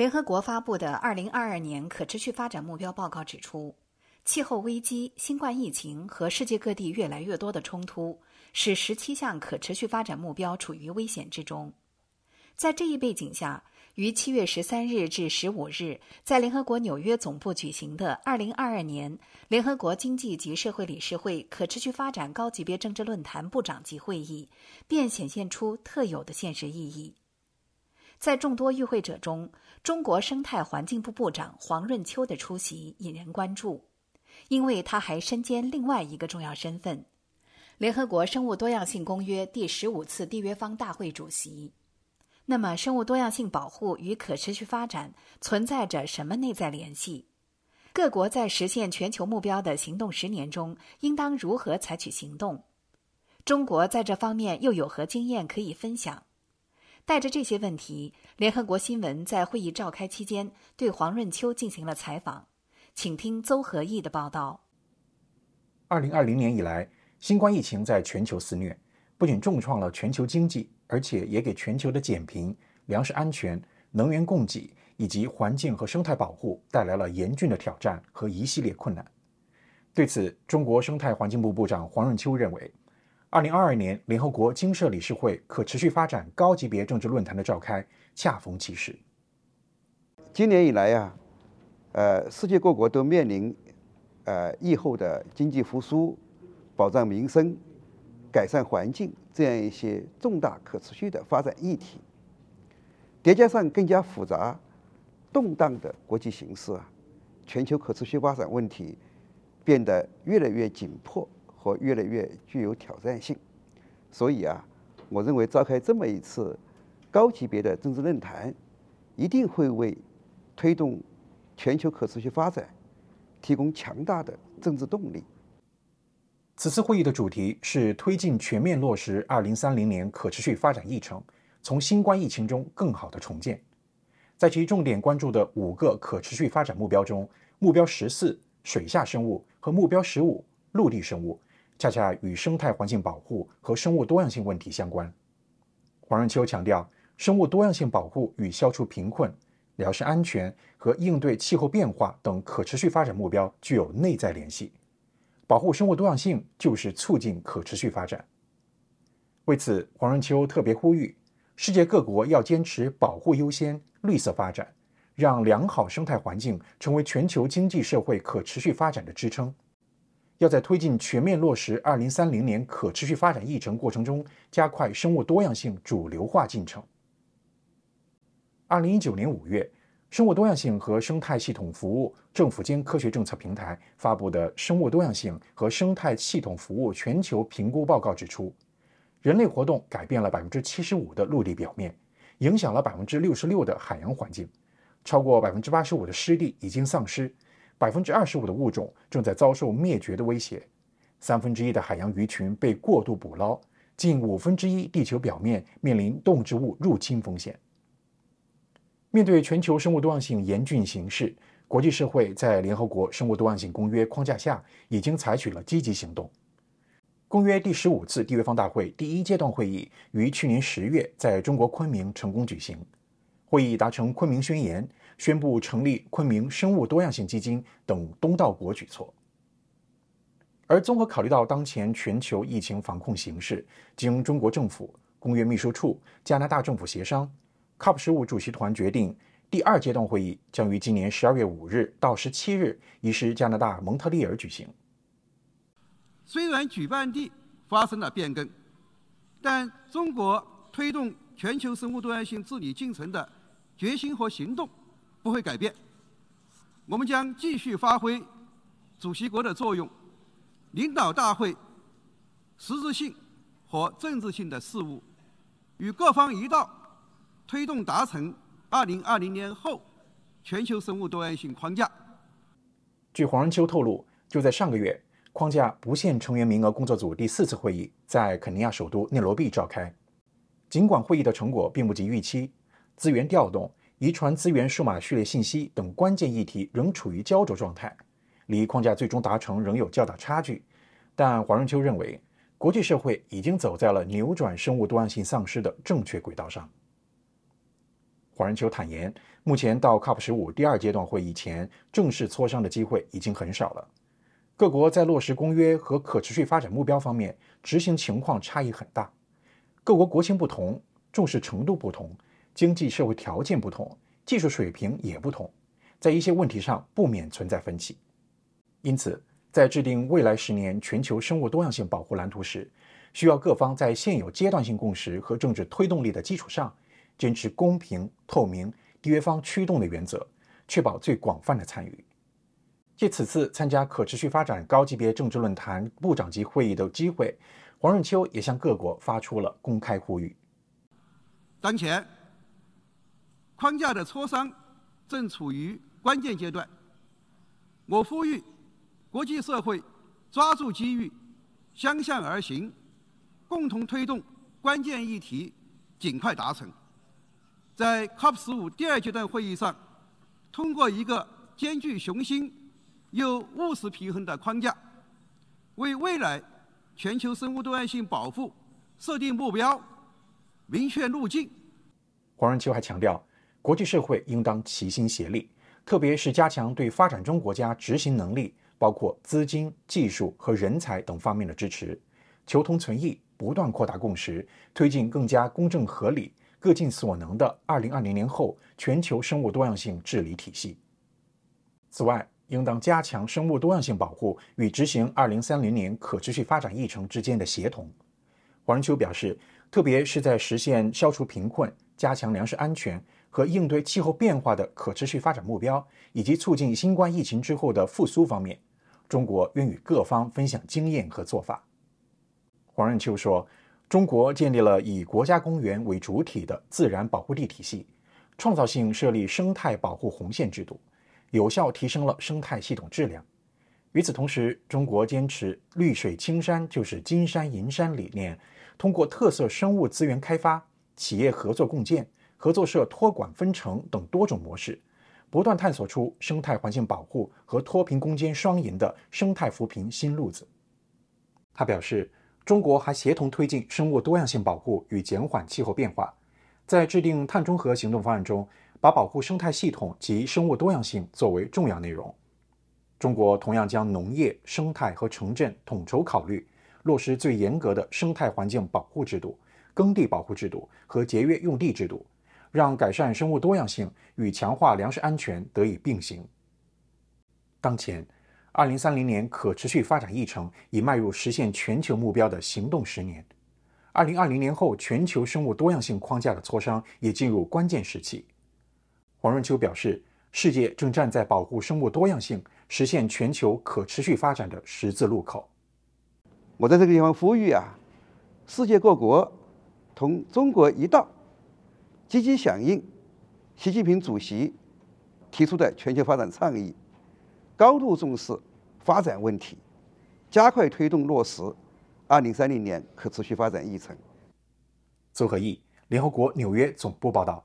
联合国发布的《二零二二年可持续发展目标报告》指出，气候危机、新冠疫情和世界各地越来越多的冲突，使十七项可持续发展目标处于危险之中。在这一背景下，于七月十三日至十五日，在联合国纽约总部举行的二零二二年联合国经济及社会理事会可持续发展高级别政治论坛部长级会议，便显现出特有的现实意义。在众多与会者中，中国生态环境部部长黄润秋的出席引人关注，因为他还身兼另外一个重要身份——联合国生物多样性公约第十五次缔约方大会主席。那么，生物多样性保护与可持续发展存在着什么内在联系？各国在实现全球目标的行动十年中，应当如何采取行动？中国在这方面又有何经验可以分享？带着这些问题，联合国新闻在会议召开期间对黄润秋进行了采访，请听邹和义的报道。二零二零年以来，新冠疫情在全球肆虐，不仅重创了全球经济。而且也给全球的减贫、粮食安全、能源供给以及环境和生态保护带来了严峻的挑战和一系列困难。对此，中国生态环境部部长黄润秋认为，二零二二年联合国经社理事会可持续发展高级别政治论坛的召开恰逢其时。今年以来呀，呃，世界各国都面临呃疫后的经济复苏、保障民生。改善环境这样一些重大可持续的发展议题，叠加上更加复杂、动荡的国际形势啊，全球可持续发展问题变得越来越紧迫和越来越具有挑战性。所以啊，我认为召开这么一次高级别的政治论坛，一定会为推动全球可持续发展提供强大的政治动力。此次会议的主题是推进全面落实二零三零年可持续发展议程，从新冠疫情中更好的重建。在其重点关注的五个可持续发展目标中，目标十四“水下生物”和目标十五“陆地生物”恰恰与生态环境保护和生物多样性问题相关。黄润秋强调，生物多样性保护与消除贫困、粮食安全和应对气候变化等可持续发展目标具有内在联系。保护生物多样性就是促进可持续发展。为此，黄润秋特别呼吁，世界各国要坚持保护优先、绿色发展，让良好生态环境成为全球经济社会可持续发展的支撑。要在推进全面落实二零三零年可持续发展议程过程中，加快生物多样性主流化进程。二零一九年五月。生物多样性和生态系统服务政府间科学政策平台发布的《生物多样性和生态系统服务全球评估报告》指出，人类活动改变了百分之七十五的陆地表面，影响了百分之六十六的海洋环境，超过百分之八十五的湿地已经丧失，百分之二十五的物种正在遭受灭绝的威胁，三分之一的海洋鱼群被过度捕捞，近五分之一地球表面面临动植物入侵风险。面对全球生物多样性严峻形势，国际社会在联合国生物多样性公约框架下已经采取了积极行动。公约第十五次缔约方大会第一阶段会议于去年十月在中国昆明成功举行，会议达成《昆明宣言》，宣布成立昆明生物多样性基金等东道国举措。而综合考虑到当前全球疫情防控形势，经中国政府、公约秘书处、加拿大政府协商。COP 十五主席团决定，第二阶段会议将于今年十二月五日到十七日，移师加拿大蒙特利尔举行。虽然举办地发生了变更，但中国推动全球生物多样性治理进程的决心和行动不会改变。我们将继续发挥主席国的作用，领导大会实质性和政治性的事务，与各方一道。推动达成二零二零年后全球生物多样性框架。据黄仁秋透露，就在上个月，框架不限成员名额工作组第四次会议在肯尼亚首都内罗毕召开。尽管会议的成果并不及预期，资源调动、遗传资源数码序列信息等关键议题仍处于焦灼状态，离框架最终达成仍有较大差距。但黄仁秋认为，国际社会已经走在了扭转生物多样性丧失的正确轨道上。黄仁秋坦言，目前到 COP 十五第二阶段会议前正式磋商的机会已经很少了。各国在落实公约和可持续发展目标方面执行情况差异很大，各国国情不同，重视程度不同，经济社会条件不同，技术水平也不同，在一些问题上不免存在分歧。因此，在制定未来十年全球生物多样性保护蓝图时，需要各方在现有阶段性共识和政治推动力的基础上。坚持公平、透明、缔约方驱动的原则，确保最广泛的参与。借此次参加可持续发展高级别政治论坛部长级会议的机会，黄润秋也向各国发出了公开呼吁。当前，框架的磋商正处于关键阶段，我呼吁国际社会抓住机遇，相向而行，共同推动关键议题尽快达成。在 COP 十五第二阶段会议上，通过一个兼具雄心又务实平衡的框架，为未来全球生物多样性保护设定目标、明确路径。黄仁秋还强调，国际社会应当齐心协力，特别是加强对发展中国家执行能力，包括资金、技术和人才等方面的支持，求同存异，不断扩大共识，推进更加公正合理。各尽所能的二零二零年后全球生物多样性治理体系。此外，应当加强生物多样性保护与执行二零三零年可持续发展议程之间的协同。黄仁秋表示，特别是在实现消除贫困、加强粮食安全和应对气候变化的可持续发展目标，以及促进新冠疫情之后的复苏方面，中国愿与各方分享经验和做法。黄润秋说。中国建立了以国家公园为主体的自然保护地体系，创造性设立生态保护红线制度，有效提升了生态系统质量。与此同时，中国坚持“绿水青山就是金山银山”理念，通过特色生物资源开发、企业合作共建、合作社托管分成等多种模式，不断探索出生态环境保护和脱贫攻坚双赢的生态扶贫新路子。他表示。中国还协同推进生物多样性保护与减缓气候变化，在制定碳中和行动方案中，把保护生态系统及生物多样性作为重要内容。中国同样将农业、生态和城镇统筹考虑，落实最严格的生态环境保护制度、耕地保护制度和节约用地制度，让改善生物多样性与强化粮食安全得以并行。当前。二零三零年可持续发展议程已迈入实现全球目标的行动十年，二零二零年后全球生物多样性框架的磋商也进入关键时期。黄润秋表示，世界正站在保护生物多样性、实现全球可持续发展的十字路口。我在这个地方呼吁啊，世界各国同中国一道，积极响应习近平主席提出的全球发展倡议。高度重视发展问题，加快推动落实二零三零年可持续发展议程。周和义，联合国纽约总部报道。